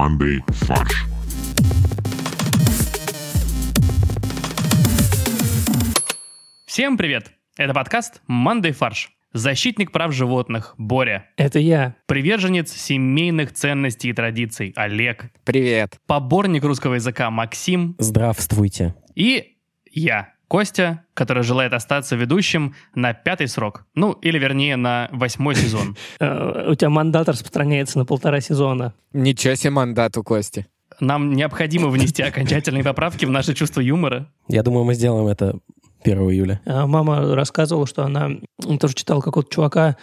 командой «Фарш». Всем привет! Это подкаст «Мандай фарш». Защитник прав животных Боря. Это я. Приверженец семейных ценностей и традиций Олег. Привет. Поборник русского языка Максим. Здравствуйте. И я, Костя, который желает остаться ведущим на пятый срок. Ну, или вернее, на восьмой сезон. Э, У тебя мандат распространяется на полтора сезона. Ничего себе мандат у Кости. Нам необходимо внести окончательные поправки в наше чувство юмора. Я думаю, мы сделаем это 1 июля. А Мама рассказывала, что она тоже читала какого-то чувака,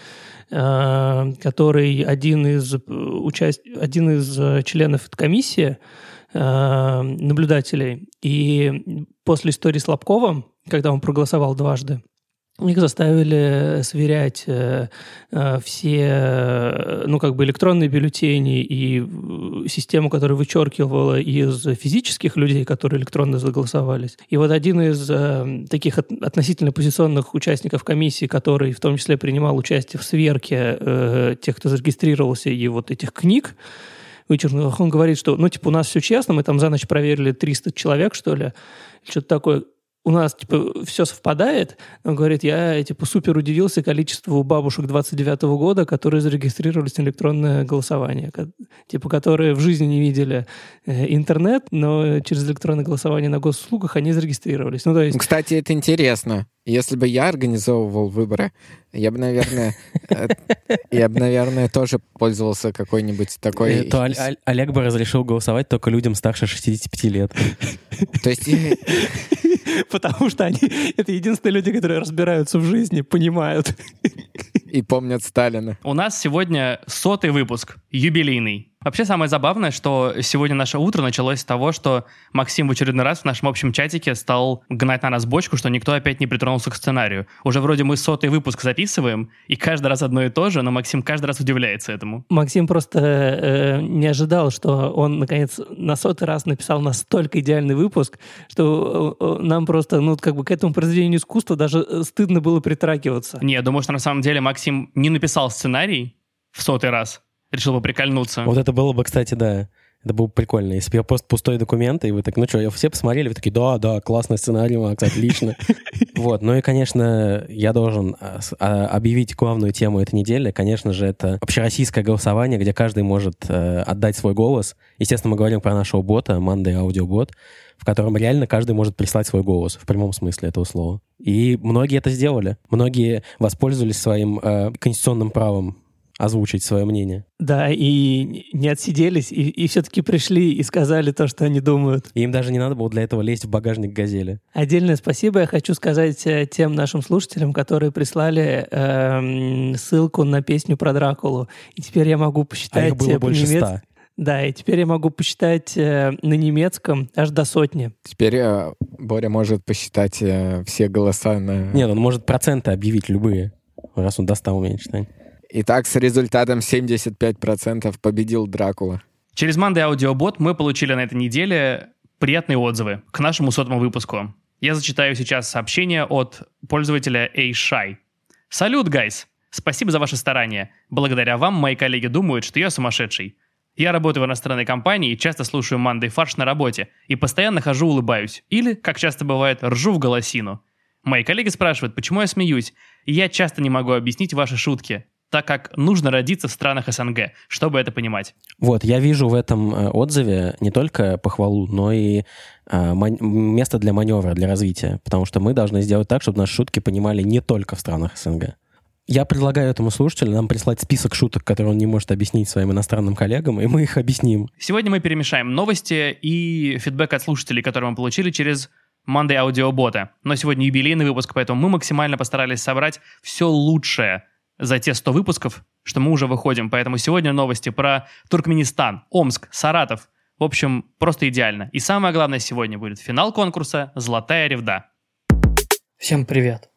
э, который один из, э, участ... один из членов комиссии, э, наблюдателей, и после истории с Лобковым, когда он проголосовал дважды, их заставили сверять э, э, все, ну, как бы электронные бюллетени и э, систему, которая вычеркивала из физических людей, которые электронно заголосовались. И вот один из э, таких от- относительно позиционных участников комиссии, который в том числе принимал участие в сверке э, тех, кто зарегистрировался, и вот этих книг, вычеркнутых, он говорит, что, ну, типа, у нас все честно, мы там за ночь проверили 300 человек, что ли, что-то такое. У нас, типа, все совпадает. Он говорит, я, типа, супер удивился количеству бабушек 29 года, которые зарегистрировались на электронное голосование. Типа, которые в жизни не видели э, интернет, но через электронное голосование на госуслугах они зарегистрировались. Ну, то есть... Кстати, это интересно. Если бы я организовывал выборы, я бы, наверное, э, я бы, наверное, тоже пользовался какой-нибудь такой... Э, То Олег бы разрешил голосовать только людям старше 65 лет. То есть Потому что они... Это единственные люди, которые разбираются в жизни, понимают. И помнят Сталина. У нас сегодня сотый выпуск, юбилейный. Вообще самое забавное, что сегодня наше утро началось с того, что Максим в очередной раз в нашем общем чатике стал гнать на нас бочку, что никто опять не притронулся к сценарию. Уже вроде мы сотый выпуск записываем, и каждый раз одно и то же, но Максим каждый раз удивляется этому. Максим просто э, не ожидал, что он, наконец, на сотый раз написал настолько идеальный выпуск, что э, э, нам просто, ну, как бы к этому произведению искусства даже э, стыдно было притрагиваться. Не, я думаю, что на самом деле Максим не написал сценарий в сотый раз. Решил бы прикольнуться. Вот это было бы, кстати, да. Это было бы прикольно. Если бы я просто пустой документ, и вы так, ну что, все посмотрели, вы такие, да, да, классный сценарий, Макс, отлично. Вот, ну и, конечно, я должен а, а, объявить главную тему этой недели. Конечно же, это общероссийское голосование, где каждый может э, отдать свой голос. Естественно, мы говорим про нашего бота, Мандай аудиобот, в котором реально каждый может прислать свой голос, в прямом смысле этого слова. И многие это сделали. Многие воспользовались своим э, конституционным правом озвучить свое мнение. Да, и не отсиделись, и, и все-таки пришли и сказали то, что они думают. И им даже не надо было для этого лезть в багажник «Газели». Отдельное спасибо я хочу сказать э, тем нашим слушателям, которые прислали эм, ссылку на песню про Дракулу. И теперь я могу А посчитать... их было э, больше по-немец- ста. Да, и теперь я могу посчитать э, на немецком аж до сотни. Теперь э, Боря может посчитать э, все голоса на... Нет, он может проценты объявить любые, раз он до 100 умеет читать. Итак, с результатом 75% победил Дракула. Через Манды Аудиобот мы получили на этой неделе приятные отзывы к нашему сотому выпуску. Я зачитаю сейчас сообщение от пользователя Эйшай. Салют, гайс! Спасибо за ваши старания. Благодаря вам мои коллеги думают, что я сумасшедший. Я работаю в иностранной компании и часто слушаю Мандай фарш на работе, и постоянно хожу улыбаюсь. Или, как часто бывает, ржу в голосину. Мои коллеги спрашивают, почему я смеюсь, и я часто не могу объяснить ваши шутки, так как нужно родиться в странах СНГ, чтобы это понимать. Вот, я вижу в этом э, отзыве не только похвалу, но и э, место для маневра, для развития. Потому что мы должны сделать так, чтобы наши шутки понимали не только в странах СНГ. Я предлагаю этому слушателю нам прислать список шуток, которые он не может объяснить своим иностранным коллегам, и мы их объясним. Сегодня мы перемешаем новости и фидбэк от слушателей, которые мы получили через Monday аудиобота. Но сегодня юбилейный выпуск, поэтому мы максимально постарались собрать все лучшее за те 100 выпусков, что мы уже выходим. Поэтому сегодня новости про Туркменистан, Омск, Саратов. В общем, просто идеально. И самое главное сегодня будет финал конкурса «Золотая ревда». Всем привет.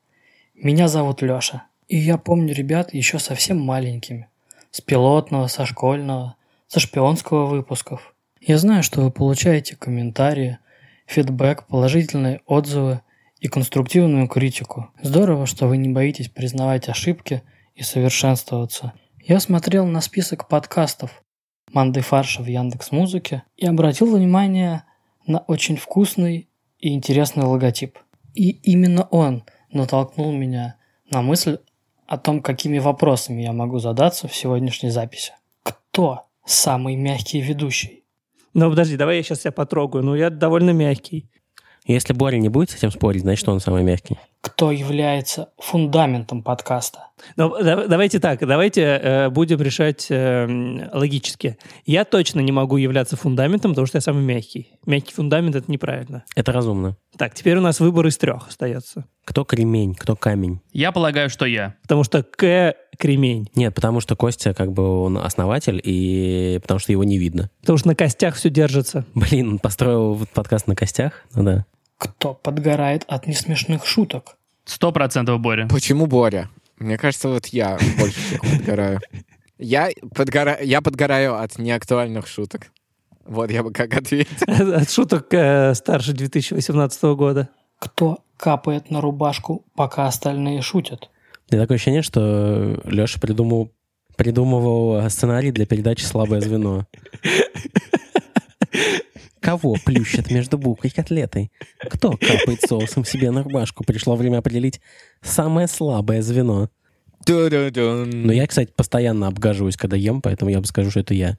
Меня зовут Лёша. И я помню ребят еще совсем маленькими. С пилотного, со школьного, со шпионского выпусков. Я знаю, что вы получаете комментарии, фидбэк, положительные отзывы и конструктивную критику. Здорово, что вы не боитесь признавать ошибки и совершенствоваться. Я смотрел на список подкастов, манды фарша в Яндекс Музыке и обратил внимание на очень вкусный и интересный логотип. И именно он натолкнул меня на мысль о том, какими вопросами я могу задаться в сегодняшней записи. Кто самый мягкий ведущий? Ну, подожди, давай я сейчас тебя потрогаю. Ну, я довольно мягкий. Если Боря не будет с этим спорить, значит, он самый мягкий. Кто является фундаментом подкаста? Ну, да- давайте так, давайте э, будем решать э, логически. Я точно не могу являться фундаментом, потому что я самый мягкий. Мягкий фундамент — это неправильно. Это разумно. Так, теперь у нас выбор из трех остается. Кто кремень, кто камень? Я полагаю, что я. Потому что К — кремень. Нет, потому что Костя как бы он основатель, и потому что его не видно. Потому что на костях все держится. Блин, он построил подкаст на костях? Ну да. Кто подгорает от несмешных шуток? Сто процентов Боря. Почему Боря? Мне кажется, вот я больше всех подгораю. Я, подгора... я подгораю от неактуальных шуток. Вот я бы как ответил. От шуток э, старше 2018 года. Кто капает на рубашку, пока остальные шутят? У меня такое ощущение, что Леша придумал, придумывал сценарий для передачи «Слабое звено». Кого плющат между булкой и котлетой? Кто капает соусом себе на рубашку? Пришло время определить самое слабое звено. Но я, кстати, постоянно обгаживаюсь, когда ем, поэтому я бы скажу, что это я.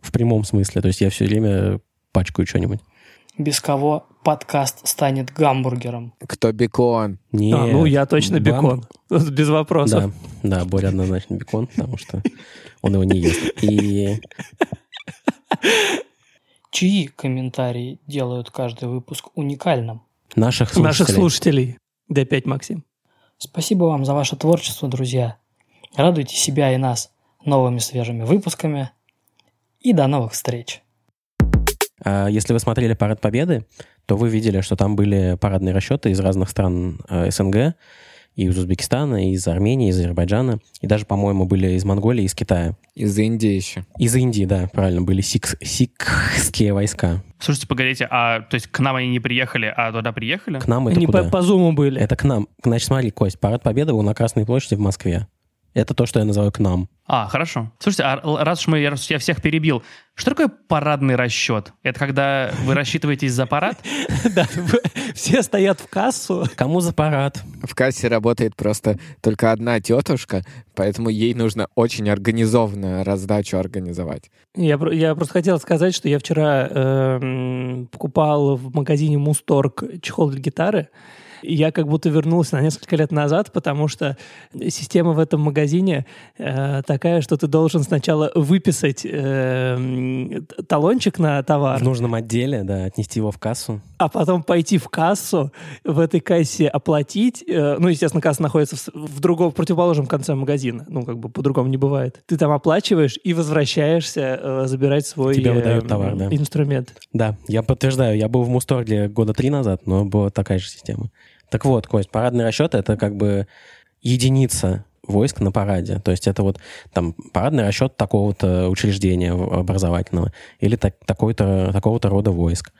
В прямом смысле. То есть я все время пачкаю что-нибудь. Без кого подкаст станет гамбургером? Кто бекон? Нет. А, ну, я точно Бам- бекон. Тут Без вопросов. Да, да, Боря однозначно бекон, потому что он его не ест. И Чьи комментарии делают каждый выпуск уникальным? наших слушателей. Наших слушателей. D5 Максим. Спасибо вам за ваше творчество, друзья. Радуйте себя и нас новыми свежими выпусками. И до новых встреч. А, Если вы смотрели «Парад Победы», то вы видели, что там были парадные расчеты из разных стран э, СНГ, и из Узбекистана, и из Армении, из Азербайджана, и даже, по-моему, были из Монголии, из Китая. Из Индии еще. Из Индии, да, правильно, были сикс- сикхские войска. Слушайте, погодите, а то есть к нам они не приехали, а туда приехали? К нам это Они куда? по, по зуму были. Это к нам. Значит, смотри, Кость, Парад Победы был на Красной площади в Москве. Это то, что я называю к нам. А, хорошо. Слушайте, а раз уж мы, раз я всех перебил, что такое парадный расчет? Это когда вы рассчитываетесь за парад? Да, все стоят в кассу. Кому за парад? В кассе работает просто только одна тетушка, поэтому ей нужно очень организованную раздачу организовать. Я, я просто хотел сказать, что я вчера эм, покупал в магазине Мусторг чехол для гитары. Я как будто вернулся на несколько лет назад, потому что система в этом магазине э, такая, что ты должен сначала выписать т- талончик на товар, В нужном отделе, да, отнести его в кассу. а потом пойти в кассу, в этой кассе оплатить. э, ну, естественно, касса находится в, в другом, в противоположном конце магазина. Ну, как бы по-другому не бывает. Ты там оплачиваешь и возвращаешься э, забирать свой Тебе э, выдают товар, да. инструмент. Да, я подтверждаю, я был в Мусторге года три назад, но была такая же система. Так вот, Кость, парадный расчет — это как бы единица войск на параде. То есть это вот там парадный расчет такого-то учреждения образовательного или так, такой-то, такого-то рода войск.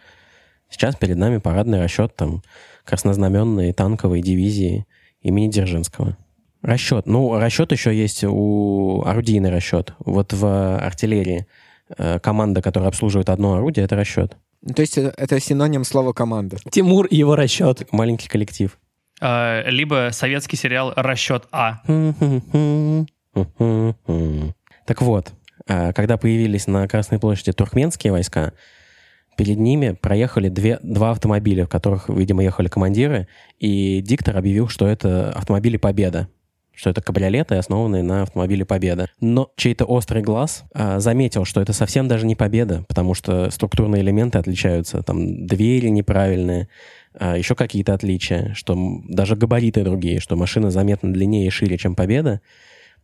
Сейчас перед нами парадный расчет там краснознаменной танковой дивизии имени Дзержинского. Расчет. Ну, расчет еще есть у орудийный расчет. Вот в артиллерии э, команда, которая обслуживает одно орудие, это расчет. Ну, То есть э, это синоним слова команда. Тимур и его расчет. Маленький коллектив. А, Либо советский сериал «Расчет А». Так вот, а, когда появились на Красной площади туркменские войска, перед ними проехали две, два автомобиля, в которых, видимо, ехали командиры, и диктор объявил, что это автомобили «Победа», что это кабриолеты, основанные на автомобиле «Победа». Но чей-то острый глаз а, заметил, что это совсем даже не «Победа», потому что структурные элементы отличаются. Там двери неправильные, а, еще какие-то отличия, что даже габариты другие, что машина заметно длиннее и шире, чем «Победа».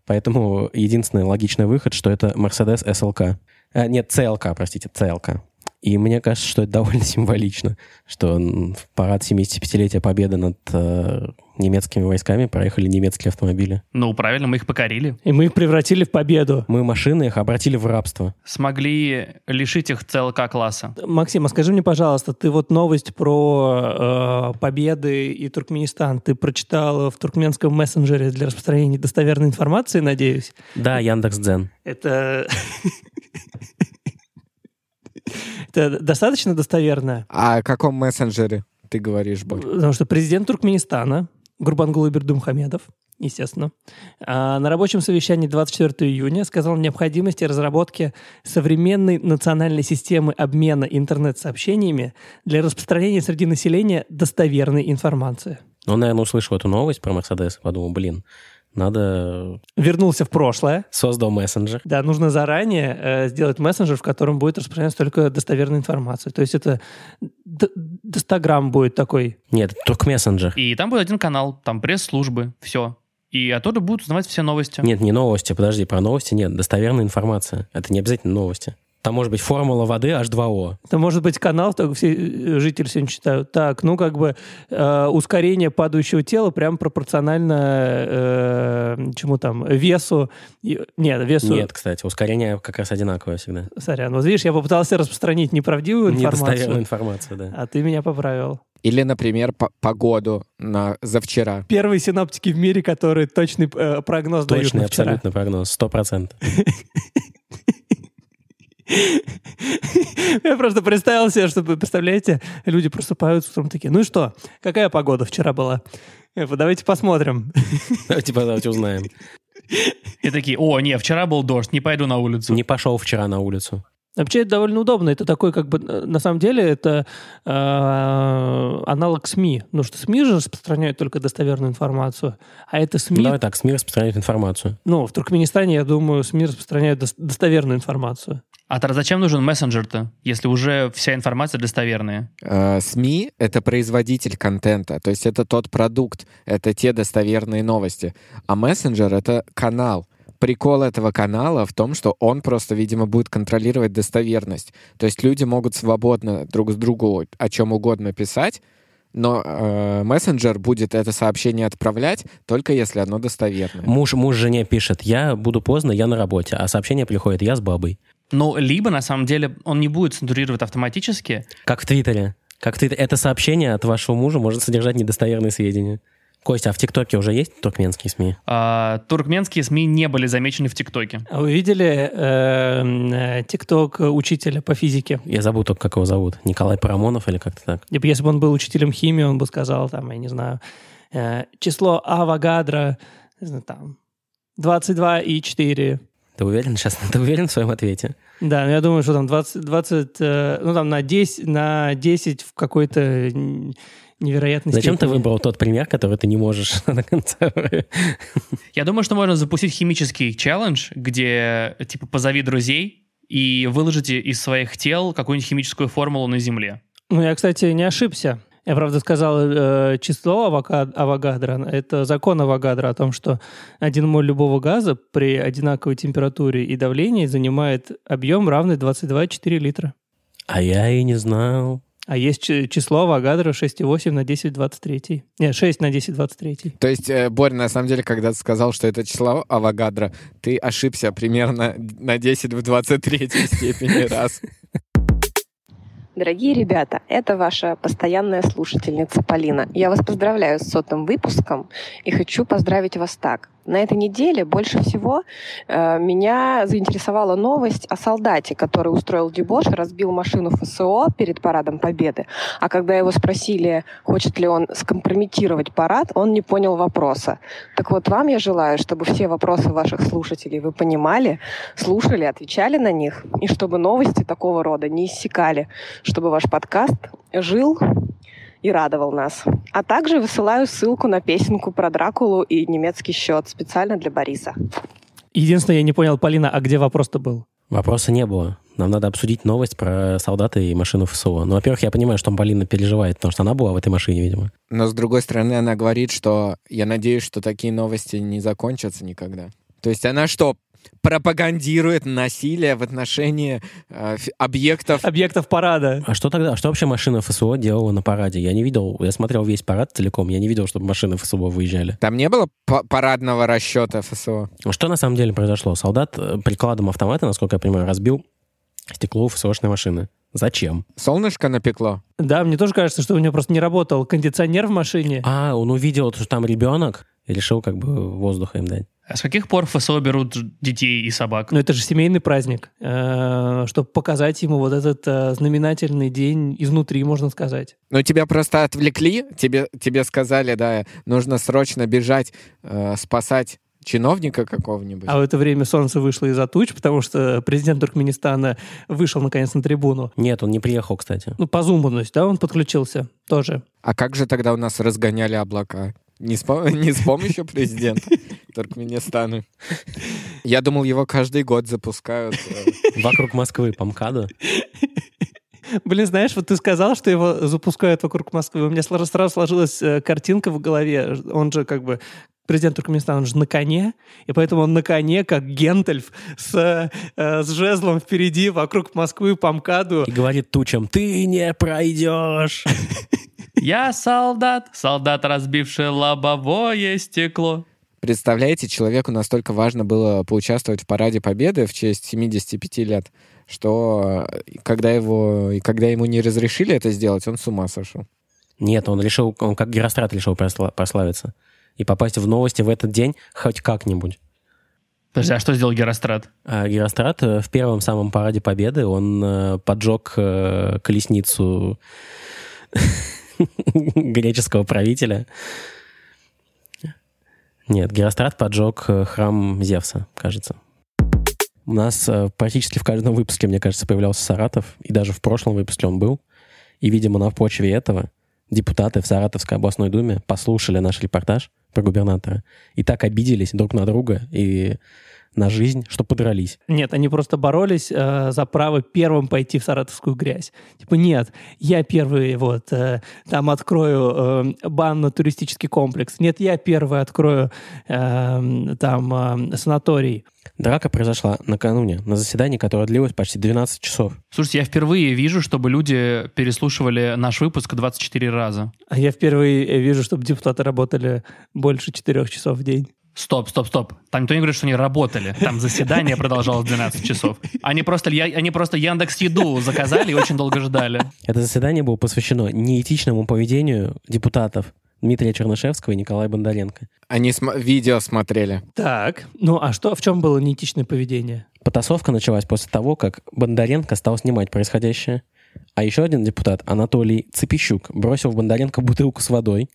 Поэтому единственный логичный выход, что это Mercedes SLK. А, нет, CLK, простите, CLK. И мне кажется, что это довольно символично, что в парад 75-летия Победы над э, немецкими войсками проехали немецкие автомобили. Ну, правильно, мы их покорили. И мы их превратили в победу. Мы машины их обратили в рабство. Смогли лишить их ЦЛК-класса. Максим, а скажи мне, пожалуйста, ты вот новость про э, победы и Туркменистан ты прочитал в туркменском мессенджере для распространения достоверной информации, надеюсь? Да, Яндекс Дзен. Это... Это достаточно достоверно? А о каком мессенджере ты говоришь, Борь? Потому что президент Туркменистана Гурбангулы Бердумхамедов, естественно, а, на рабочем совещании 24 июня сказал о необходимости разработки современной национальной системы обмена интернет-сообщениями для распространения среди населения достоверной информации. Он, наверное, услышал эту новость про Мерседес и подумал, блин, надо... Вернулся в прошлое. Создал мессенджер. Да, нужно заранее э, сделать мессенджер, в котором будет распространяться только достоверная информация. То есть это д- достограмм будет такой. Нет, только мессенджер. И там будет один канал, там пресс-службы, все. И оттуда будут узнавать все новости. Нет, не новости, подожди, про новости нет. Достоверная информация. Это не обязательно новости. Там может быть формула воды H2O. Это может быть канал, только все э, жители сегодня читают. Так, ну как бы э, ускорение падающего тела прям пропорционально э, чему там, весу. И- нет, весу... Нет, кстати, ускорение как раз одинаковое всегда. Сорян. Вот видишь, я попытался распространить неправдивую Недостоверную информацию, информацию, да. а ты меня поправил. Или, например, по- погоду на за вчера. Первые синоптики в мире, которые точный э, прогноз дают Точный на вчера. абсолютно прогноз, сто процентов. Я просто представил себе, что, представляете, люди просыпаются утром такие, ну и что, какая погода вчера была? Давайте посмотрим. Типа, давайте узнаем. И такие, о, не, вчера был дождь, не пойду на улицу. Не пошел вчера на улицу. Вообще это довольно удобно. Это такой, как бы, э, на самом деле, это э, аналог СМИ. Ну что СМИ же распространяют только достоверную информацию, а это СМИ, Давай так, СМИ распространяют информацию. ну, в Туркменистане, я думаю, СМИ распространяют дос- достоверную информацию. А тогда зачем нужен мессенджер-то, если уже вся информация достоверная? Э, СМИ — это производитель контента, то есть это тот продукт, это те достоверные новости. А мессенджер — это канал. Прикол этого канала в том, что он просто, видимо, будет контролировать достоверность. То есть люди могут свободно друг с другу о чем угодно писать, но э, мессенджер будет это сообщение отправлять только если оно достоверное. Муж, муж жене пишет, я буду поздно, я на работе, а сообщение приходит, я с бабой. Ну, либо, на самом деле, он не будет цензурировать автоматически, Как в Твиттере. Как в Твиттере. Это сообщение от вашего мужа может содержать недостоверные сведения. Костя, а в ТикТоке уже есть туркменские СМИ? а, туркменские СМИ не были замечены в ТикТоке. А вы видели э, ТикТок учителя по физике? Я забыл только, как его зовут. Николай Парамонов или как-то так. Типа, если бы он был учителем химии, он бы сказал, там, я не знаю, э, число знаю, там, 22 и 4. Ты уверен сейчас? Ты уверен в своем ответе? Да, ну я думаю, что там 20, 20 э, ну там на 10, на 10 в какой-то невероятной Зачем ты степени. выбрал тот пример, который ты не можешь до конца? Я думаю, что можно запустить химический челлендж, где, типа, позови друзей и выложите из своих тел какую-нибудь химическую формулу на Земле. Ну, я, кстати, не ошибся. Я, правда, сказал э, число Авогадро. Это закон Авогадро о том, что один моль любого газа при одинаковой температуре и давлении занимает объем, равный 22,4 литра. А я и не знал. А есть число Авогадро 6,8 на 10 в 23. Нет, 6 на 10 в 23. То есть, э, Борь, на самом деле, когда ты сказал, что это число Авогадро, ты ошибся примерно на 10 в 23 степени раз. Дорогие ребята, это ваша постоянная слушательница Полина. Я вас поздравляю с сотым выпуском и хочу поздравить вас так. На этой неделе больше всего э, меня заинтересовала новость о солдате, который устроил дебош разбил машину ФСО перед парадом Победы. А когда его спросили, хочет ли он скомпрометировать парад, он не понял вопроса. Так вот, вам я желаю, чтобы все вопросы ваших слушателей вы понимали, слушали, отвечали на них, и чтобы новости такого рода не иссякали, чтобы ваш подкаст жил и радовал нас. А также высылаю ссылку на песенку про Дракулу и немецкий счет специально для Бориса. Единственное, я не понял, Полина, а где вопрос-то был? Вопроса не было. Нам надо обсудить новость про солдата и машину ФСО. Ну, во-первых, я понимаю, что Полина переживает, потому что она была в этой машине, видимо. Но, с другой стороны, она говорит, что я надеюсь, что такие новости не закончатся никогда. То есть она что, пропагандирует насилие в отношении э, объектов? Объектов парада. А что тогда? А что вообще машина ФСО делала на параде? Я не видел, я смотрел весь парад целиком, я не видел, чтобы машины ФСО выезжали. Там не было па- парадного расчета ФСО? Что на самом деле произошло? Солдат э, прикладом автомата, насколько я понимаю, разбил стекло у ФСОшной машины. Зачем? Солнышко напекло? Да, мне тоже кажется, что у него просто не работал кондиционер в машине. А, он увидел, что там ребенок, и решил как бы воздуха им дать. А с каких пор ФСО берут детей и собак? Но это же семейный праздник, э, чтобы показать ему вот этот э, знаменательный день изнутри, можно сказать. Ну, тебя просто отвлекли, тебе, тебе сказали, да, нужно срочно бежать, э, спасать чиновника какого-нибудь. А в это время солнце вышло из-за туч, потому что президент Туркменистана вышел наконец на трибуну. Нет, он не приехал, кстати. Ну, по зуму, да, он подключился тоже. А как же тогда у нас разгоняли облака? Не с, по- не с помощью президента Туркменистана. Я думал, его каждый год запускают. Вокруг Москвы по МКАДу. Блин, знаешь, вот ты сказал, что его запускают вокруг Москвы. У меня сразу сложилась э, картинка в голове. Он же как бы президент Туркменистана, он же на коне, и поэтому он на коне, как Гентальф, с, э, с жезлом впереди, вокруг Москвы по МКАДу. И говорит тучам, ты не пройдешь. Я солдат, солдат, разбивший лобовое стекло. Представляете, человеку настолько важно было поучаствовать в Параде Победы в честь 75 лет, что э, когда, его, и когда ему не разрешили это сделать, он с ума сошел. Нет, он решил, он как Герострат решил просла- прославиться. И попасть в новости в этот день хоть как-нибудь. Подожди, а что сделал Герострат? А Герострат э, в первом самом параде Победы, он э, поджег э, колесницу греческого правителя. Нет, Герострат поджег э, храм Зевса, кажется. У нас э, практически в каждом выпуске, мне кажется, появлялся Саратов, и даже в прошлом выпуске он был. И, видимо, на почве этого депутаты в Саратовской областной думе послушали наш репортаж про губернатора и так обиделись друг на друга и на жизнь, что подрались. Нет, они просто боролись э, за право первым пойти в саратовскую грязь. Типа, нет, я первый вот э, там открою э, банно-туристический комплекс. Нет, я первый открою э, там э, санаторий. Драка произошла накануне, на заседании, которое длилось почти 12 часов. Слушайте, я впервые вижу, чтобы люди переслушивали наш выпуск 24 раза. А я впервые вижу, чтобы депутаты работали больше четырех часов в день. Стоп, стоп, стоп. Там никто не говорит, что они работали. Там заседание продолжалось 12 часов. Они просто, я- они просто Яндекс Еду заказали и очень долго ждали. Это заседание было посвящено неэтичному поведению депутатов Дмитрия Чернышевского и Николая Бондаренко. Они см- видео смотрели. Так, ну а что, в чем было неэтичное поведение? Потасовка началась после того, как Бондаренко стал снимать происходящее, а еще один депутат, Анатолий Цепищук, бросил в Бондаренко бутылку с водой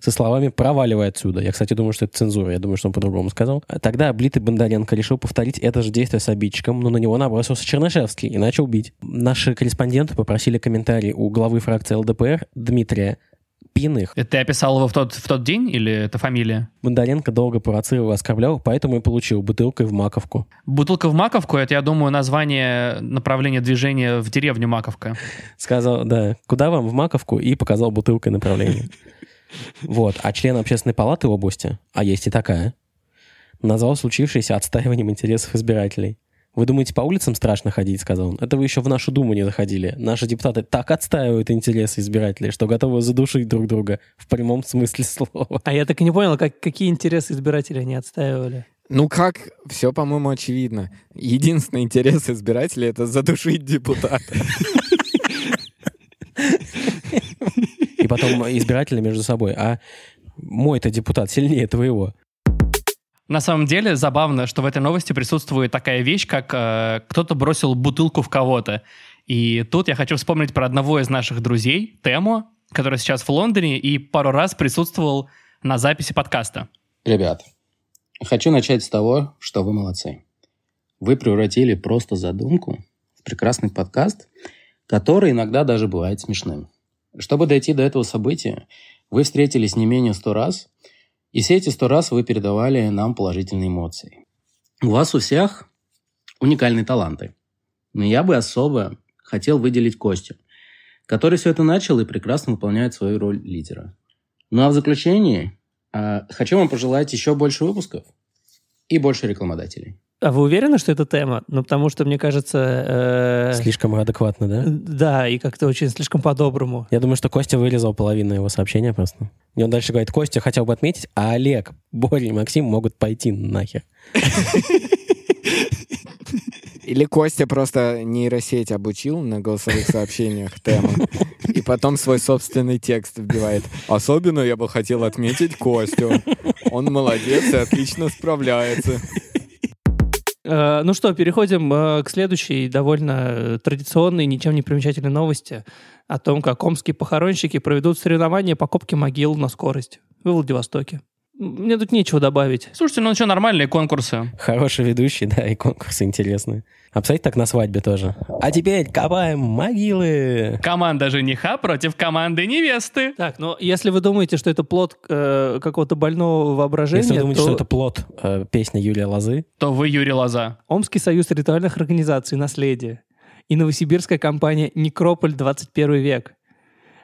со словами «проваливай отсюда». Я, кстати, думаю, что это цензура. Я думаю, что он по-другому сказал. А Тогда облитый Бондаренко решил повторить это же действие с обидчиком, но на него набросился Чернышевский и начал бить. Наши корреспонденты попросили комментарий у главы фракции ЛДПР Дмитрия Пиных. Это ты описал его в тот, в тот день или это фамилия? Бондаренко долго провоцировал и оскорблял, поэтому и получил бутылкой в маковку. Бутылка в Маковку, это, я думаю, название направления движения в деревню Маковка. Сказал, да, куда вам в маковку, и показал бутылкой направление. Вот. А член общественной палаты области, а есть и такая, назвал случившееся отстаиванием интересов избирателей. Вы думаете, по улицам страшно ходить, сказал он. Это вы еще в нашу Думу не заходили. Наши депутаты так отстаивают интересы избирателей, что готовы задушить друг друга в прямом смысле слова. А я так и не понял, как, какие интересы избирателей они отстаивали. Ну как? Все, по-моему, очевидно. Единственный интерес избирателей — это задушить депутата. И потом избиратели между собой. А мой-то депутат сильнее твоего. На самом деле забавно, что в этой новости присутствует такая вещь, как э, кто-то бросил бутылку в кого-то. И тут я хочу вспомнить про одного из наших друзей, Тему, который сейчас в Лондоне и пару раз присутствовал на записи подкаста. Ребят, хочу начать с того, что вы молодцы. Вы превратили просто задумку в прекрасный подкаст, который иногда даже бывает смешным. Чтобы дойти до этого события, вы встретились не менее сто раз, и все эти сто раз вы передавали нам положительные эмоции. У вас у всех уникальные таланты. Но я бы особо хотел выделить Костю, который все это начал и прекрасно выполняет свою роль лидера. Ну а в заключении а, хочу вам пожелать еще больше выпусков и больше рекламодателей. А вы уверены, что это тема? Ну, потому что, мне кажется... э, Слишком адекватно, да? Да, и как-то очень слишком по-доброму. Я думаю, что Костя вырезал половину его сообщения просто. И он дальше говорит, Костя хотел бы отметить, а Олег, Боря и Максим могут пойти нахер. Или Костя просто нейросеть обучил на голосовых сообщениях тему, и потом свой собственный текст вбивает. Особенно я бы хотел отметить Костю. Он молодец и отлично справляется. Э, Ну что, переходим э, к следующей довольно традиционной, ничем не примечательной новости о том, как омские похоронщики проведут соревнования по копке могил на скорость в Владивостоке. Мне тут нечего добавить. Слушайте, ну что, нормальные конкурсы. Хороший ведущий, да, и конкурсы интересные. А представляете, так на свадьбе тоже. А теперь копаем могилы. Команда жениха против команды невесты. Так, но если вы думаете, что это плод э, какого-то больного воображения, Если вы думаете, то что это плод э, песни Юлия Лозы, То вы Юрий Лоза. Омский союз ритуальных организаций «Наследие» и новосибирская компания «Некрополь 21 век»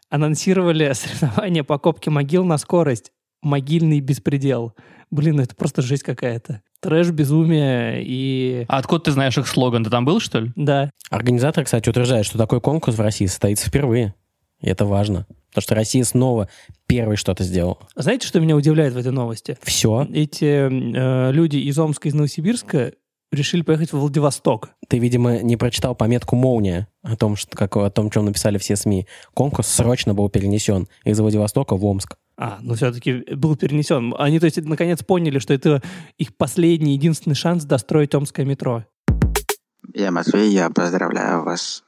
анонсировали соревнования по копке могил на скорость. Могильный беспредел. Блин, это просто жесть какая-то. Трэш, безумие и... А откуда ты знаешь их слоган? Ты там был, что ли? Да. Организатор, кстати, утверждает, что такой конкурс в России состоится впервые. И это важно. Потому что Россия снова первой что-то сделала. Знаете, что меня удивляет в этой новости? Все. Эти э, люди из Омска, из Новосибирска решили поехать в Владивосток. Ты, видимо, не прочитал пометку «Молния» о том, что, как, о том, чем написали все СМИ. Конкурс срочно был перенесен из Владивостока в Омск. А, ну все-таки был перенесен. Они, то есть, наконец поняли, что это их последний, единственный шанс достроить Омское метро. Я Матвей, я поздравляю вас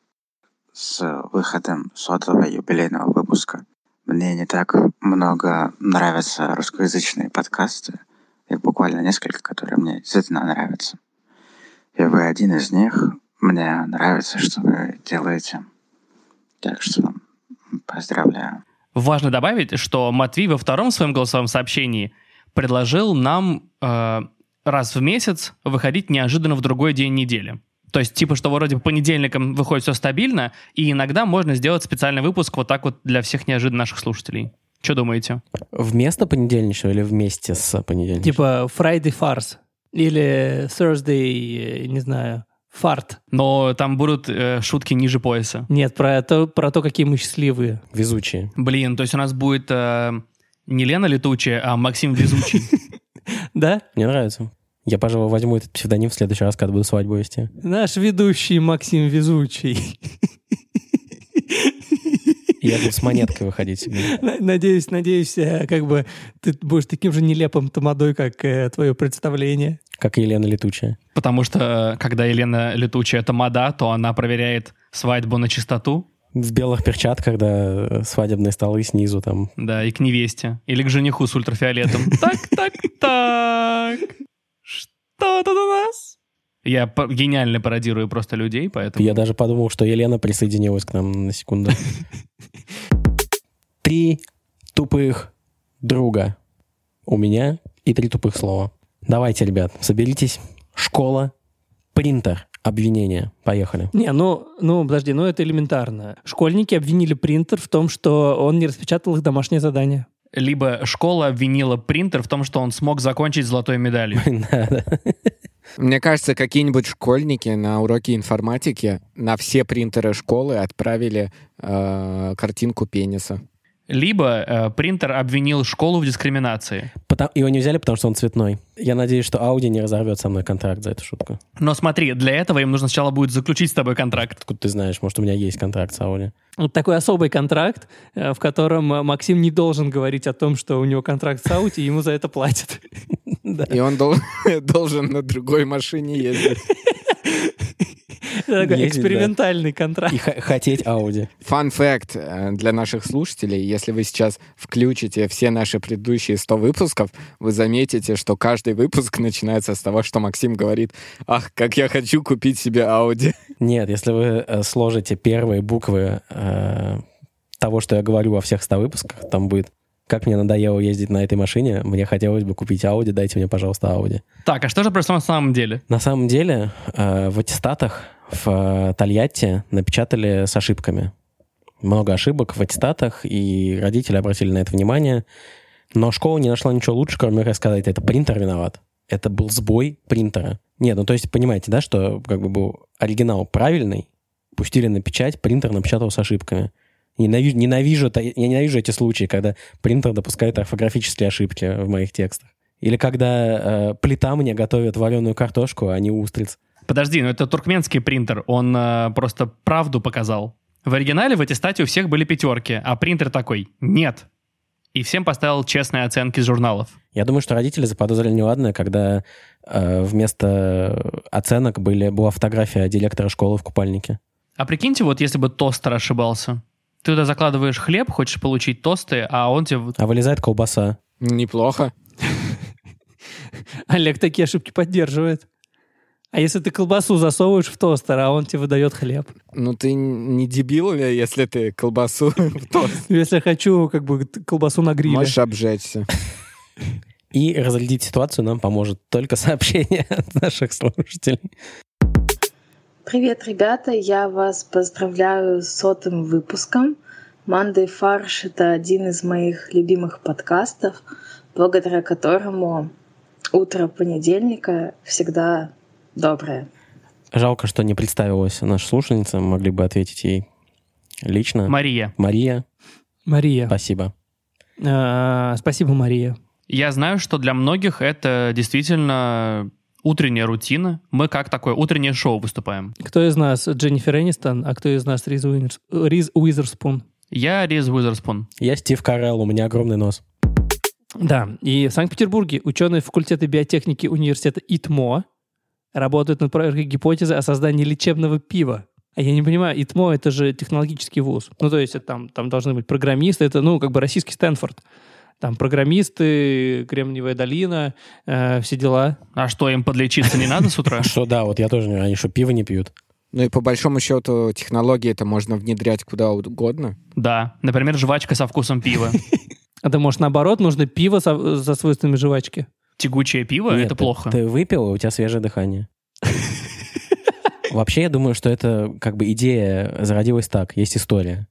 с выходом сотого юбилейного выпуска. Мне не так много нравятся русскоязычные подкасты. Их буквально несколько, которые мне действительно нравятся. И вы один из них. Мне нравится, что вы делаете. Так что поздравляю. Важно добавить, что Матвей во втором своем голосовом сообщении предложил нам э, раз в месяц выходить неожиданно в другой день недели. То есть, типа, что вроде по понедельникам выходит все стабильно, и иногда можно сделать специальный выпуск вот так вот для всех неожиданно наших слушателей. Что думаете? Вместо понедельничного или вместе с понедельничным? Типа Friday Farce или Thursday, э, не знаю, фарт. Но там будут э, шутки ниже пояса. Нет, про то, про то, какие мы счастливые. Везучие. Блин, то есть у нас будет э, не Лена Летучая, а Максим Везучий. Да? Мне нравится. Я, пожалуй, возьму этот псевдоним в следующий раз, когда буду свадьбу вести. Наш ведущий Максим Везучий. Я буду с монеткой выходить себе. Надеюсь, надеюсь, э, как бы ты будешь таким же нелепым тамадой, как э, твое представление. Как Елена Летучая. Потому что, когда Елена Летучая это мода, то она проверяет свадьбу на чистоту, В белых перчатках, да, свадебные столы снизу там. да, и к невесте. Или к жениху с ультрафиолетом. Так, так, так. Что тут у нас? Я по- гениально пародирую просто людей, поэтому... Я даже подумал, что Елена присоединилась к нам на секунду. Три тупых друга у меня и три тупых слова. Давайте, ребят, соберитесь. Школа, принтер, обвинение. Поехали. Не, ну, ну, подожди, ну это элементарно. Школьники обвинили принтер в том, что он не распечатал их домашнее задание. Либо школа обвинила принтер в том, что он смог закончить золотой медалью. Да, да. Мне кажется, какие-нибудь школьники на уроке информатики на все принтеры школы отправили э, картинку пениса. Либо э, принтер обвинил школу в дискриминации. Потому- Его не взяли, потому что он цветной. Я надеюсь, что Audi не разорвет со мной контракт за эту шутку. Но смотри, для этого им нужно сначала будет заключить с тобой контракт. Откуда ты знаешь? Может, у меня есть контракт с Audi? Вот такой особый контракт, э, в котором э, Максим не должен говорить о том, что у него контракт с Аути, и ему за это платят. И он дол- должен на другой машине ездить. Такой экспериментальный контракт. И хотеть Audi. Фан факт э, для наших слушателей. Если вы сейчас включите все наши предыдущие 100 выпусков, вы заметите, что каждый выпуск начинается с того, что Максим говорит, ах, как я хочу купить себе Audi. Нет, если вы э, сложите первые буквы э, того, что я говорю во всех 100 выпусках, там будет «Как мне надоело ездить на этой машине, мне хотелось бы купить Audi, дайте мне, пожалуйста, Audi». Так, а что же происходит на самом деле? На самом деле э, в аттестатах в э, Тольятти напечатали с ошибками. Много ошибок в аттестатах, и родители обратили на это внимание. Но школа не нашла ничего лучше, кроме как сказать, это принтер виноват. Это был сбой принтера. Нет, ну то есть понимаете, да, что как бы был оригинал правильный, пустили на печать, принтер напечатал с ошибками. Ненавижу, ненавижу, я ненавижу эти случаи, когда принтер допускает орфографические ошибки в моих текстах. Или когда э, плита мне готовит вареную картошку, а не устриц. Подожди, ну это туркменский принтер, он э, просто правду показал. В оригинале в аттестате у всех были пятерки, а принтер такой «нет». И всем поставил честные оценки журналов. Я думаю, что родители заподозрили неладное, когда э, вместо оценок были, была фотография директора школы в купальнике. А прикиньте, вот если бы тостер ошибался. Ты туда закладываешь хлеб, хочешь получить тосты, а он тебе... А вылезает колбаса. Неплохо. Олег такие ошибки поддерживает. А если ты колбасу засовываешь в тостер, а он тебе выдает хлеб? Ну ты не дебил ли, если ты колбасу в тост? Если я хочу как бы колбасу на гриле. Можешь обжечься. И разрядить ситуацию нам поможет только сообщение от наших слушателей. Привет, ребята! Я вас поздравляю с сотым выпуском. Мандай фарш — это один из моих любимых подкастов, благодаря которому утро понедельника всегда доброе. Жалко, что не представилась наша слушательница. Могли бы ответить ей лично. Мария. Мария, Мария. спасибо. А, Спасибо, Мария. Я знаю, что для многих это действительно утренняя рутина. Мы как такое утреннее шоу выступаем. Кто из нас Дженнифер Энистон, а кто из нас Риз, Уинерс- Риз Уизерспун? Я Риз Уизерспун. Я Стив Карелл, у меня огромный нос. Да, и в Санкт-Петербурге ученые факультета биотехники университета ИТМО работают над проверкой гипотезы о создании лечебного пива. А я не понимаю, ИТМО — это же технологический вуз. Ну, то есть это там, там должны быть программисты, это, ну, как бы российский Стэнфорд. Там программисты, Кремниевая долина, э, все дела. А что, им подлечиться не надо с утра? Что, да, вот я тоже не они что, пиво не пьют? Ну и по большому счету технологии это можно внедрять куда угодно. Да, например, жвачка со вкусом пива. А то, может, наоборот, нужно пиво со, свойствами жвачки. Тягучее пиво это ты- плохо. Ты выпил, и у тебя свежее дыхание. Вообще, я думаю, что это как бы идея зародилась так, есть история.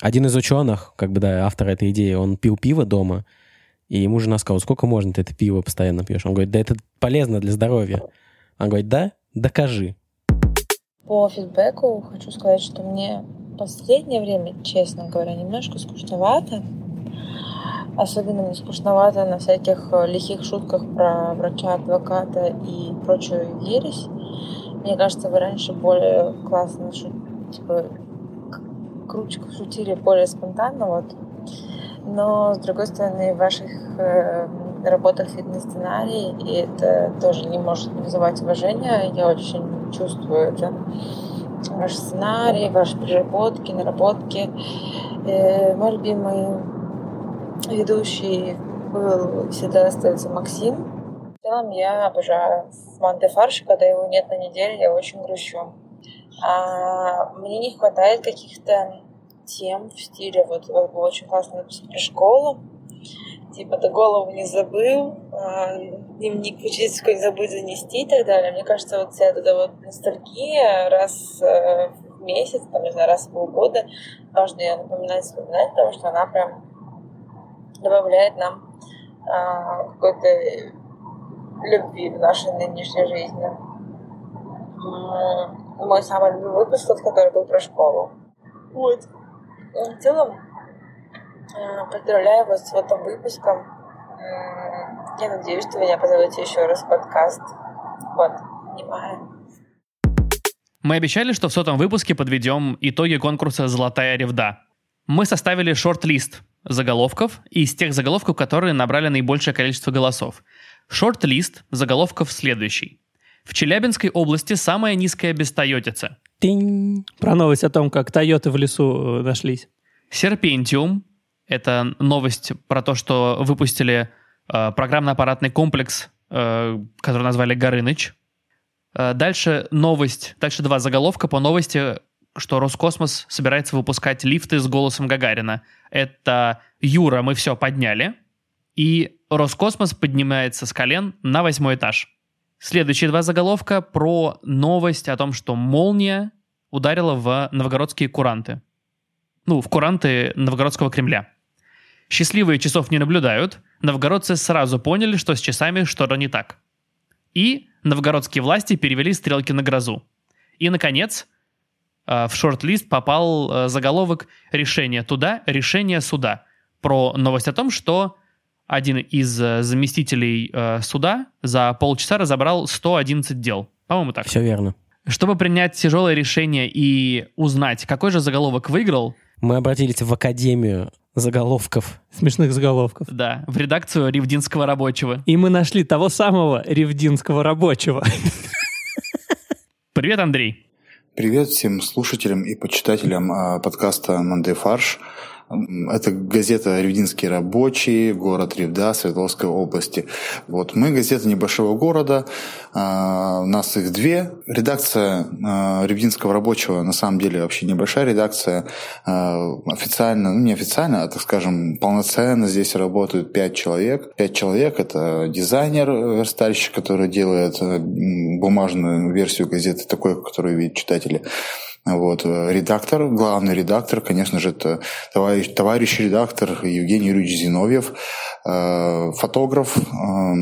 Один из ученых, как бы, да, автор этой идеи, он пил пиво дома, и ему жена сказала, сколько можно ты это пиво постоянно пьешь? Он говорит, да это полезно для здоровья. Он говорит, да? Докажи. По фидбэку хочу сказать, что мне последнее время, честно говоря, немножко скучновато. Особенно мне скучновато на всяких э, лихих шутках про врача, адвоката и прочую ересь. Мне кажется, вы раньше более классно шу- типа, круче шутили, более спонтанно, вот. Но, с другой стороны, в ваших э, работах видны сценарии, и это тоже не может не вызывать уважения. Я очень чувствую это. Ваш сценарий, ваши переработки, наработки. Э, мой любимый ведущий был всегда остается Максим. В целом я обожаю Манте Фарш, когда его нет на неделе, я очень грущу. А мне не хватает каких-то тем в стиле, вот, очень классный выпуск про школу, типа ты голову не забыл, а, дневник учительский не занести и так далее. Мне кажется, вот вся эта вот ностальгия раз э, в месяц, там, не знаю, раз в полгода важно ее напоминать, вспоминать, потому что она прям добавляет нам а, какой-то любви в нашей нынешней жизни. Мой самый любимый выпуск, тот, который был про школу. Вот. В целом, э, поздравляю вас с этим выпуском. Я надеюсь, что вы меня позовете еще раз в подкаст. Вот, понимаю. Мы обещали, что в сотом выпуске подведем итоги конкурса «Золотая ревда». Мы составили шорт-лист заголовков из тех заголовков, которые набрали наибольшее количество голосов. Шорт-лист заголовков следующий. В Челябинской области самая низкая бестойотица. Тинь. Про новость о том, как Тойоты в лесу э, нашлись. Серпентиум — это новость про то, что выпустили э, программно-аппаратный комплекс, э, который назвали Горыныч. Э, дальше новость, дальше два заголовка по новости, что Роскосмос собирается выпускать лифты с голосом Гагарина. Это «Юра, мы все подняли», и Роскосмос поднимается с колен на восьмой этаж. Следующие два заголовка про новость о том, что молния ударила в новгородские куранты. Ну, в куранты Новгородского Кремля. Счастливые часов не наблюдают. Новгородцы сразу поняли, что с часами что-то не так. И новгородские власти перевели стрелки на грозу. И, наконец, э, в шорт-лист попал э, заголовок «Решение туда, решение суда» про новость о том, что один из э, заместителей э, суда за полчаса разобрал 111 дел. По-моему, так. Все верно. Чтобы принять тяжелое решение и узнать, какой же заголовок выиграл, Мы обратились в Академию заголовков. Смешных заголовков. да, в редакцию Ривдинского рабочего. И мы нашли того самого ревдинского рабочего. Привет, Андрей. Привет всем слушателям и почитателям а, подкаста «Монday Фарш». Это газета «Ревдинский рабочий», город Ревда, Свердловской области. Вот. Мы газета небольшого города, а, у нас их две. Редакция а, «Ревдинского рабочего» на самом деле вообще небольшая редакция. А, Официально, ну не официально, а так скажем, полноценно здесь работают пять человек. Пять человек – это дизайнер, э, верстальщик, который делает э, бумажную версию газеты, такой, которую видят читатели. Вот. э, Редактор, главный редактор, конечно же, это товарищ, товарищ редактор Евгений Юрьевич Зиновьев, э, фотограф, э,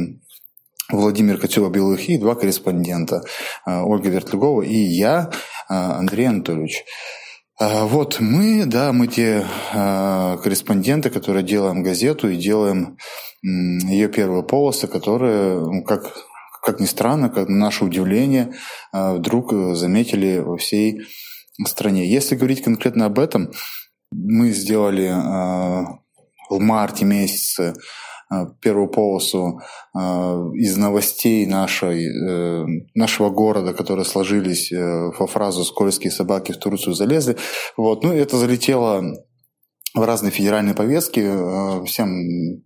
Владимир Котева-Белых и два корреспондента, э, Ольга Вертлюгова и я, Андрей Анатольевич. Вот мы, да, мы те корреспонденты, которые делаем газету и делаем ее первые полосы, которые, ну, как, как ни странно, как на наше удивление, вдруг заметили во всей стране. Если говорить конкретно об этом, мы сделали э, в марте месяце э, первую полосу э, из новостей нашей, нашего города, которые сложились во фразу «Скользкие собаки в Турцию залезли». Вот. Ну, это залетело в разные федеральные повестки. Всем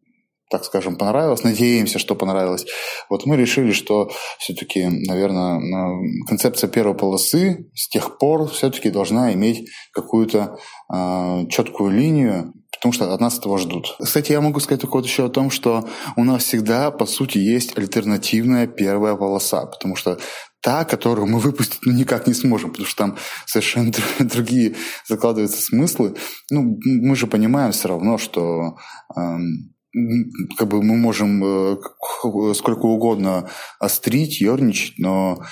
так скажем, понравилось. Надеемся, что понравилось. Вот мы решили, что все-таки, наверное, э, концепция первой полосы с тех пор все-таки должна иметь какую-то э, четкую линию, потому что от нас этого ждут. Кстати, я могу сказать только вот еще о том, что у нас всегда, по сути, есть альтернативная первая полоса, потому что та, которую мы выпустить ну, никак не сможем, потому что там совершенно дру- другие закладываются смыслы. Ну, мы же понимаем все равно, что м, как бы мы можем э, сколько угодно острить, ерничать, но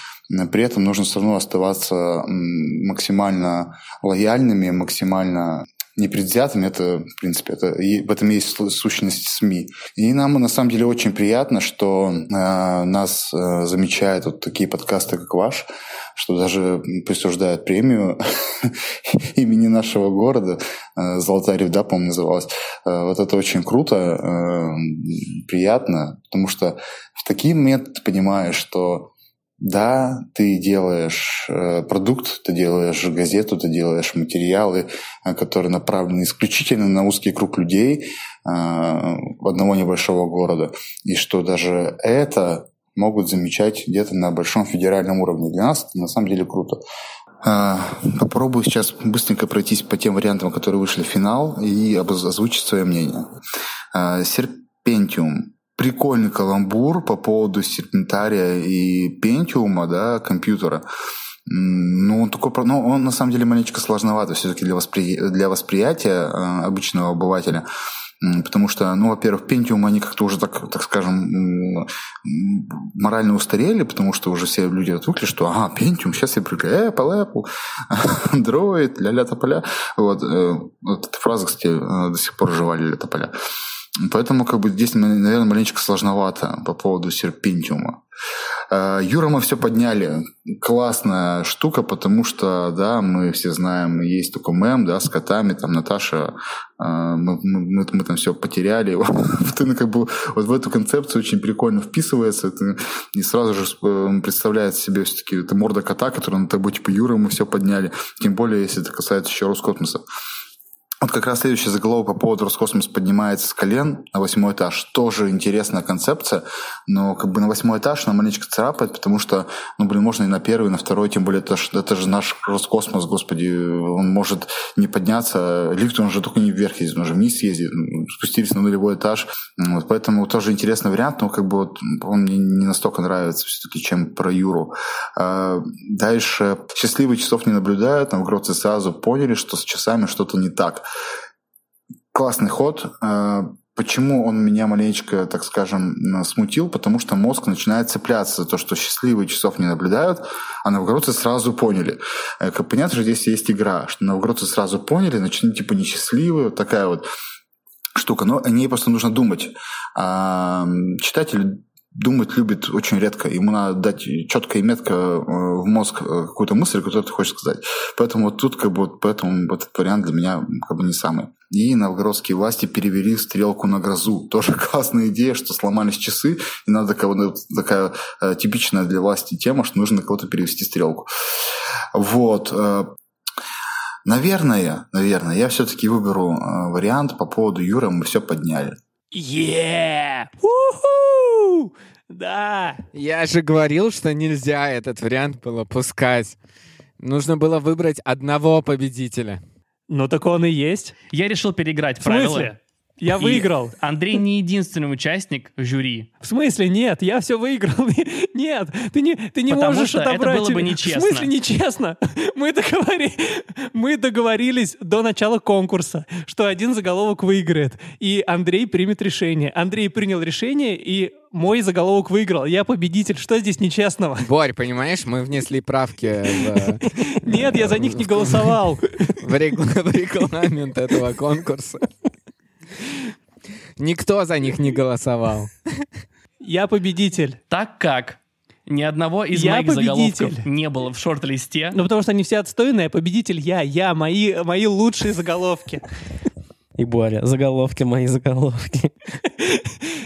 при этом нужно все равно оставаться максимально лояльными, максимально непредвзятыми. Это, в принципе, это, и в этом есть су- сущность СМИ. И нам на самом деле очень приятно, что э, нас э, замечают вот такие подкасты, как ваш, что даже присуждают премию имени нашего города. Э, Золотая ревда, по-моему, называлась. Э, Вот это очень круто, э, приятно, потому что в такие моменты ты понимаешь, что да, ты делаешь э, продукт, ты делаешь газету, ты делаешь материалы, э, которые направлены исключительно на узкий круг людей э, одного небольшого города, и что даже это могут замечать где-то на большом федеральном уровне. Для нас это на самом деле круто. А, Попробую сейчас быстренько пройтись по тем вариантам, которые вышли в финал, и озвучить свое мнение. А, Серпентиум. Прикольный каламбур по поводу серпентария и пентиума, да, компьютера. Ну, он такой, ну, он на самом деле маленечко сложновато все-таки для, воспри- для восприятия э, обычного обывателя. Потому что, ну, во-первых, Pentium, они как-то уже, так, так скажем, морально устарели, потому что уже все люди отвыкли, что, ага, Pentium, сейчас я привыкаю, Apple, Apple, Android, ля-ля тополя. Э, вот эта фраза, кстати, э, до сих пор жива, ля-ля тополя. Поэтому, как бы, здесь, наверное, маленечко сложновато по поводу серпентиума. Э, Юра мы все подняли. Классная штука, потому что, да, мы все знаем, есть только мем, да, с котами, там Наташа, э, мы, мы, мы- там все потеряли. Вот она как бы вот в эту концепцию очень прикольно вписывается. Это, и сразу же э, представляет себе все-таки это морда кота, которая на тобой, типа, Юра, мы все подняли. Тем более, если это касается еще Роскосмоса. Вот как раз следующий заголовок по поводу Роскосмос поднимается с колен на восьмой этаж. Тоже интересная концепция, но как бы на восьмой этаж она маленечко царапает, потому что, ну, блин, можно и на первый, и на второй, тем более это, это же наш Роскосмос, господи, он может не подняться, лифт он же только не вверх ездит, он же вниз ездит, спустились на нулевой этаж, вот, поэтому тоже интересный вариант, но как бы вот он мне не настолько нравится все-таки, чем про Юру. А, Дальше счастливые часов не наблюдают, новгородцы сразу поняли, что с часами что-то не так. Классный ход. А, Почему он меня маленечко, так скажем, смутил? Потому что мозг начинает цепляться за то, что счастливые часов не наблюдают, а новгородцы сразу поняли. Э, понятно, что здесь есть игра, что новгородцы сразу поняли, они типа несчастливые, вот такая вот штука. Но о ней просто нужно думать. А, читатель думать любит очень редко. Ему надо дать четко и метко э, в мозг э, какую-то мысль, которую ты хочешь сказать. Поэтому вот тут как бы вот поэтому этот вариант для меня как бы не самый. И новгородские власти перевели стрелку на грозу. Тоже классная идея, что сломались часы, и надо кого-то такая э, типичная для власти тема, что нужно кого-то перевести стрелку. Вот. Наверное, наверное, я все-таки выберу вариант по поводу Юры, мы все подняли. Yeah! Уху! Да! Я же говорил, что нельзя этот вариант было пускать. Нужно было выбрать одного победителя. Ну так он и есть. Я решил переиграть В правила. смысле? Я И выиграл. Андрей не единственный участник жюри. В смысле нет? Я все выиграл. Нет, ты не, ты не Потому можешь что это отобрать. было бы В нечестно. смысле нечестно? Мы, договори... Мы договорились до начала конкурса, что один заголовок выиграет, и Андрей примет решение. Андрей принял решение, и мой заголовок выиграл. Я победитель. Что здесь нечестного? Борь, понимаешь, мы внесли правки в, Нет, я за них не голосовал. в в регламент этого конкурса. Никто за них не голосовал. Я победитель. Так как ни одного из Я моих заголовков победитель. не было в шорт-листе, Ну, потому что они все отстойные, а победитель я. Я, мои, мои лучшие заголовки. И Боря, заголовки мои заголовки.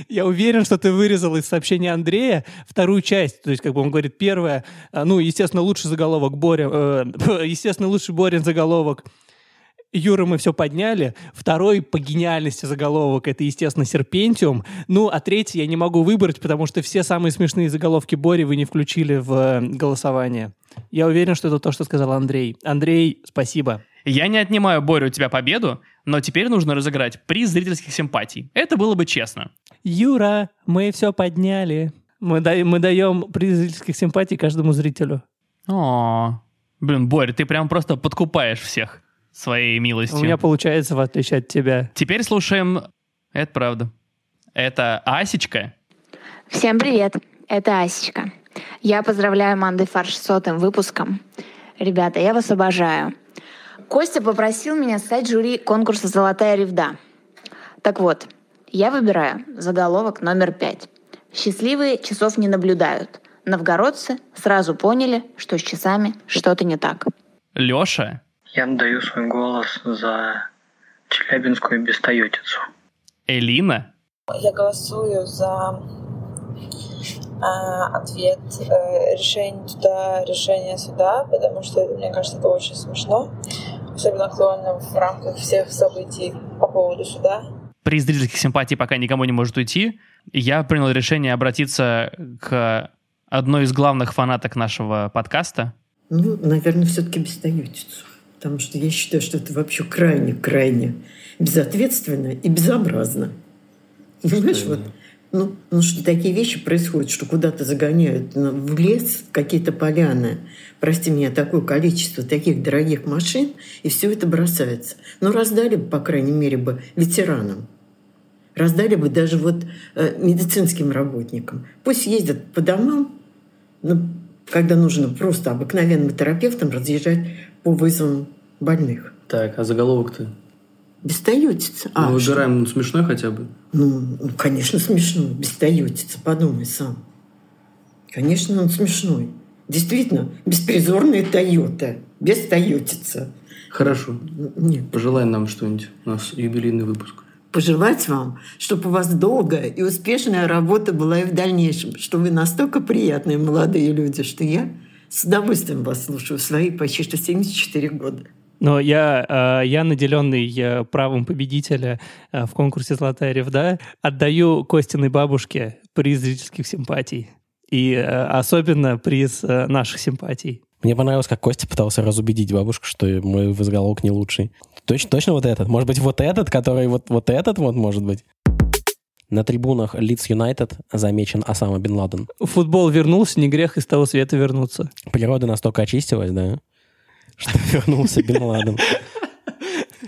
Я уверен, что ты вырезал из сообщения Андрея вторую часть. То есть, как бы он говорит, первое, а, ну, естественно, лучший заголовок Боря, э, естественно, лучший Борин заголовок. Юра, мы все подняли. Второй по гениальности заголовок это, естественно, Серпентиум. Ну, а третий я не могу выбрать, потому что все самые смешные заголовки Бори вы не включили в э, голосование. Я уверен, что это то, что сказал Андрей. Андрей, спасибо. я не отнимаю Борю у тебя победу, но теперь нужно разыграть приз зрительских симпатий. Это было бы честно. Юра, мы все подняли. Мы, да- мы даем приз зрительских симпатий каждому зрителю. О, блин, Борь, ты прям просто подкупаешь всех своей милостью. У меня получается, в отличие от тебя. Теперь слушаем... Это правда. Это Асечка. Всем привет, это Асечка. Я поздравляю Манды Фарш с сотым выпуском. Ребята, я вас обожаю. Костя попросил меня стать жюри конкурса «Золотая ревда». Так вот, я выбираю заголовок номер пять. «Счастливые часов не наблюдают. Новгородцы сразу поняли, что с часами что-то не так». Леша. Я отдаю свой голос за Челябинскую бестаетицу. Элина. Я голосую за а, ответ э, решение туда, решение сюда, потому что мне кажется, это очень смешно, особенно актуально в рамках всех событий по поводу суда. Приз зрительских симпатий пока никому не может уйти. Я принял решение обратиться к одной из главных фанаток нашего подкаста. Ну, наверное, все-таки бестаетицу. Потому что я считаю, что это вообще крайне-крайне безответственно и безобразно. Понимаешь, вот, ну, ну, что такие вещи происходят, что куда-то загоняют на- в лес, какие-то поляны, прости меня, такое количество таких дорогих машин, и все это бросается. Ну, раздали бы, по крайней мере, бы ветеранам. Раздали бы даже вот э, медицинским работникам. Пусть ездят по домам, ну, когда нужно просто обыкновенным терапевтам разъезжать по вызовам больных. Так, а заголовок-то? Бестаетица. А, Мы что? выбираем ну, смешной хотя бы. Ну, ну, конечно, смешной. Бестаетица, подумай сам. Конечно, он смешной. Действительно, беспризорная Тойота. Без Тойотица. Хорошо. Нет. Пожелай нам что-нибудь. У нас юбилейный выпуск. Пожелать вам, чтобы у вас долгая и успешная работа была и в дальнейшем, что вы настолько приятные молодые люди, что я с удовольствием вас слушаю в свои почти что 74 года. Но я, э, я наделенный э, правом победителя э, в конкурсе «Золотая ревда», отдаю Костиной бабушке приз зрительских симпатий. И особенно приз наших симпатий. Мне понравилось, как Костя пытался разубедить бабушку, что мой заголовок не лучший. Точно, точно вот этот? Может быть, вот этот, который вот, вот этот вот, может быть? На трибунах Лидс Юнайтед замечен Осама Бен Ладен. Футбол вернулся, не грех из того света вернуться. Природа настолько очистилась, да, что вернулся Бен Ладен.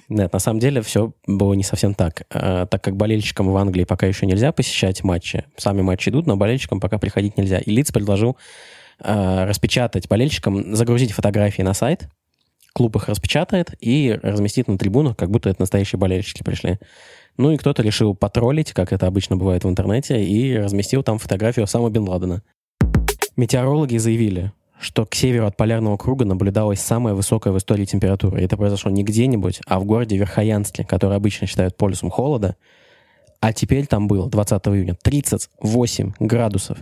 Нет, на самом деле все было не совсем так. А, так как болельщикам в Англии пока еще нельзя посещать матчи, сами матчи идут, но болельщикам пока приходить нельзя. И Лидс предложил а, распечатать болельщикам, загрузить фотографии на сайт, клуб их распечатает и разместит на трибунах, как будто это настоящие болельщики пришли. Ну и кто-то решил потроллить, как это обычно бывает в интернете, и разместил там фотографию Осама Бен Ладена. Метеорологи заявили, что к северу от полярного круга наблюдалась самая высокая в истории температура. И это произошло не где-нибудь, а в городе Верхоянске, который обычно считают полюсом холода. А теперь там было 20 июня 38 градусов.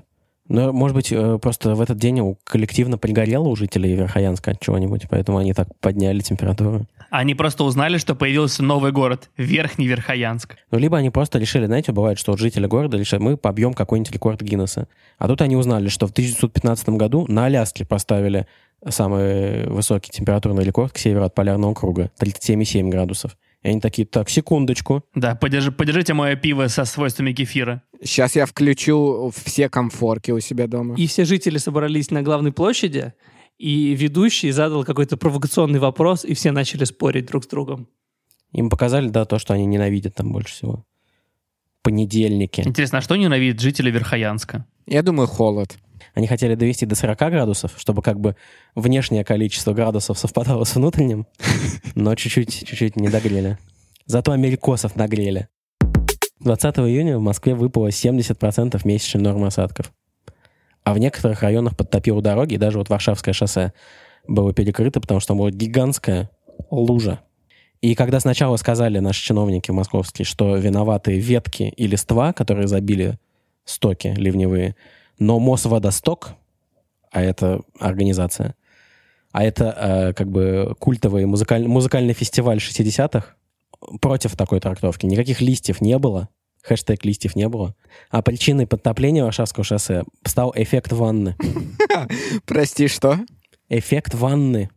Но, может быть, э, просто в этот день коллективно пригорело у жителей Верхоянска от чего-нибудь, поэтому они так подняли температуру. Они просто узнали, что появился новый город, Верхний Верхоянск. Ну, либо они просто решили, знаете, бывает, что вот жители города решили, мы побьем какой-нибудь рекорд Гиннесса. А тут они узнали, что в 1915 году на Аляске поставили самый высокий температурный рекорд к северу от полярного круга. 37,7 градусов. И они такие, так, секундочку. Да, подержи- подержите мое пиво со свойствами кефира. Сейчас я включу все комфорки у себя дома. И все жители собрались на главной площади, и ведущий задал какой-то провокационный вопрос, и все начали спорить друг с другом. Им показали, да, то, что они ненавидят там больше всего. Понедельники. Интересно, а что ненавидят жители Верхоянска? Я думаю, холод. Они хотели довести до 40 градусов, чтобы как бы внешнее количество градусов совпадало с внутренним, но чуть-чуть, чуть-чуть не догрели. Зато америкосов нагрели. 20 июня в Москве выпало 70% месячной нормы осадков. А в некоторых районах подтопило дороги, и даже вот Варшавское шоссе было перекрыто, потому что там была гигантская лужа. И когда сначала сказали наши чиновники московские, что виноваты ветки и листва, которые забили стоки ливневые, но Мосводосток, а это организация, а это э, как бы культовый музыкаль- музыкальный фестиваль 60-х, против такой трактовки. Никаких листьев не было, хэштег листьев не было. А причиной подтопления Варшавского шоссе стал эффект ванны. Прости, что? Эффект ванны.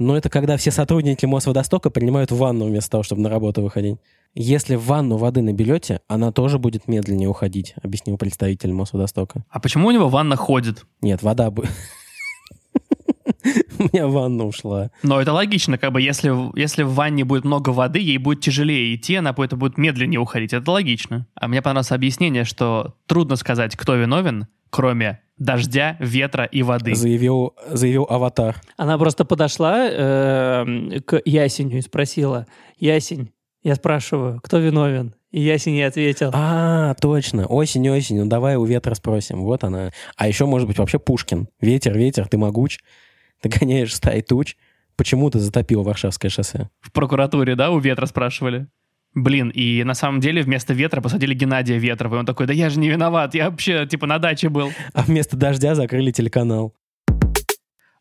Ну, это когда все сотрудники Мосводостока принимают ванну вместо того, чтобы на работу выходить. Если в ванну воды наберете, она тоже будет медленнее уходить, объяснил представитель Мосводостока. А почему у него ванна ходит? Нет, вода бы... У меня ванна ушла. Но это логично, как бы если, в- если в ванне будет много воды, ей будет тяжелее идти, она будет, будет медленнее уходить. Это логично. А мне понравилось объяснение, что трудно сказать, кто виновен, кроме дождя, ветра и воды. Заявил, заявил аватар. Она просто подошла э, к Ясеню и спросила, Ясень, я спрашиваю, кто виновен? И Ясень ей ответил, А, точно. Осень, осень. Ну давай у ветра спросим. Вот она. А еще, может быть, вообще Пушкин. Ветер, ветер, ты могуч. Ты гоняешь стаи туч. Почему ты затопил Варшавское шоссе? В прокуратуре, да, у ветра спрашивали. Блин, и на самом деле вместо ветра посадили Геннадия Ветрова. И он такой, да я же не виноват, я вообще типа на даче был. А вместо дождя закрыли телеканал.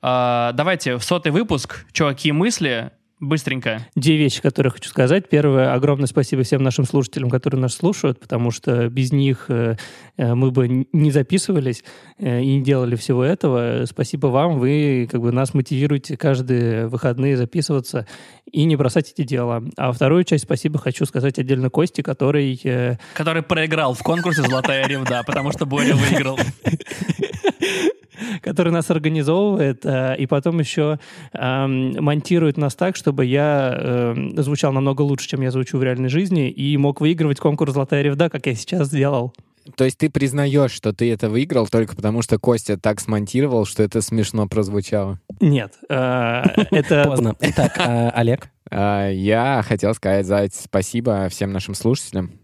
А, давайте в сотый выпуск. Чуваки, мысли? Быстренько. Две вещи, которые хочу сказать. Первое, огромное спасибо всем нашим слушателям, которые нас слушают, потому что без них э, э, мы бы не записывались э, и не делали всего этого. Спасибо вам, вы как бы нас мотивируете каждые выходные записываться и не бросать эти дела. А вторую часть спасибо хочу сказать отдельно Косте, который... Который проиграл в конкурсе «Золотая ревда», потому что Боря выиграл. который нас организовывает, э, и потом еще монтирует нас так, чтобы я эм, звучал намного лучше, чем я звучу в реальной жизни, и мог выигрывать конкурс «Золотая ревда», как я сейчас сделал. То есть ты признаешь, что ты это выиграл только потому, что Костя так смонтировал, что это смешно прозвучало? Нет, э, это... Поздно. Итак, Олег? Я хотел сказать за спасибо всем нашим слушателям.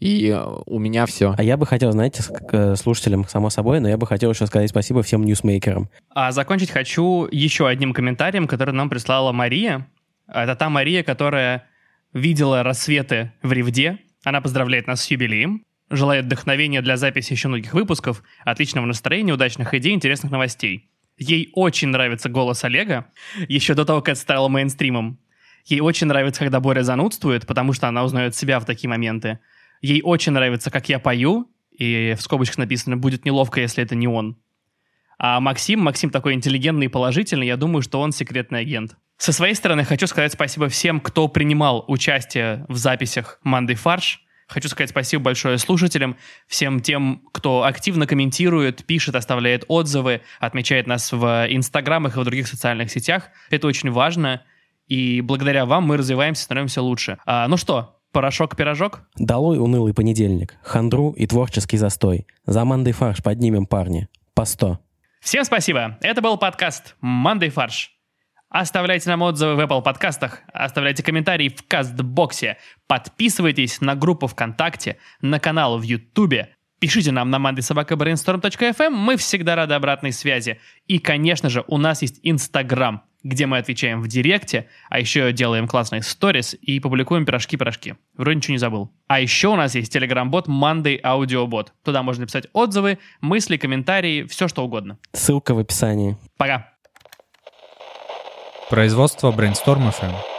И э, у меня все. А я бы хотел, знаете, к э, слушателям, само собой, но я бы хотел еще сказать спасибо всем ньюсмейкерам. А закончить хочу еще одним комментарием, который нам прислала Мария. Это та Мария, которая видела рассветы в Ревде. Она поздравляет нас с юбилеем. Желает вдохновения для записи еще многих выпусков, отличного настроения, удачных идей, интересных новостей. Ей очень нравится голос Олега, еще до того, как это стало мейнстримом. Ей очень нравится, когда Боря занудствует, потому что она узнает себя в такие моменты. Ей очень нравится, как я пою, и в скобочках написано «будет неловко, если это не он». А Максим, Максим такой интеллигентный и положительный, я думаю, что он секретный агент. Со своей стороны хочу сказать спасибо всем, кто принимал участие в записях «Мандай фарш». Хочу сказать спасибо большое слушателям, всем тем, кто активно комментирует, пишет, оставляет отзывы, отмечает нас в инстаграмах и в других социальных сетях. Это очень важно, и благодаря вам мы развиваемся, становимся лучше. А, ну что, порошок-пирожок? Долой унылый понедельник, хандру и творческий застой. За Мандай фарш поднимем парни. По сто. Всем спасибо. Это был подкаст «Мандай фарш». Оставляйте нам отзывы в Apple подкастах, оставляйте комментарии в Кастбоксе, подписывайтесь на группу ВКонтакте, на канал в Ютубе, пишите нам на mandaysobakabrainstorm.fm, мы всегда рады обратной связи. И, конечно же, у нас есть Инстаграм, где мы отвечаем в директе, а еще делаем классные сторис и публикуем пирожки-пирожки. Вроде ничего не забыл. А еще у нас есть телеграм-бот Monday Audio Bot. Туда можно написать отзывы, мысли, комментарии, все что угодно. Ссылка в описании. Пока. Производство Brainstorm FM.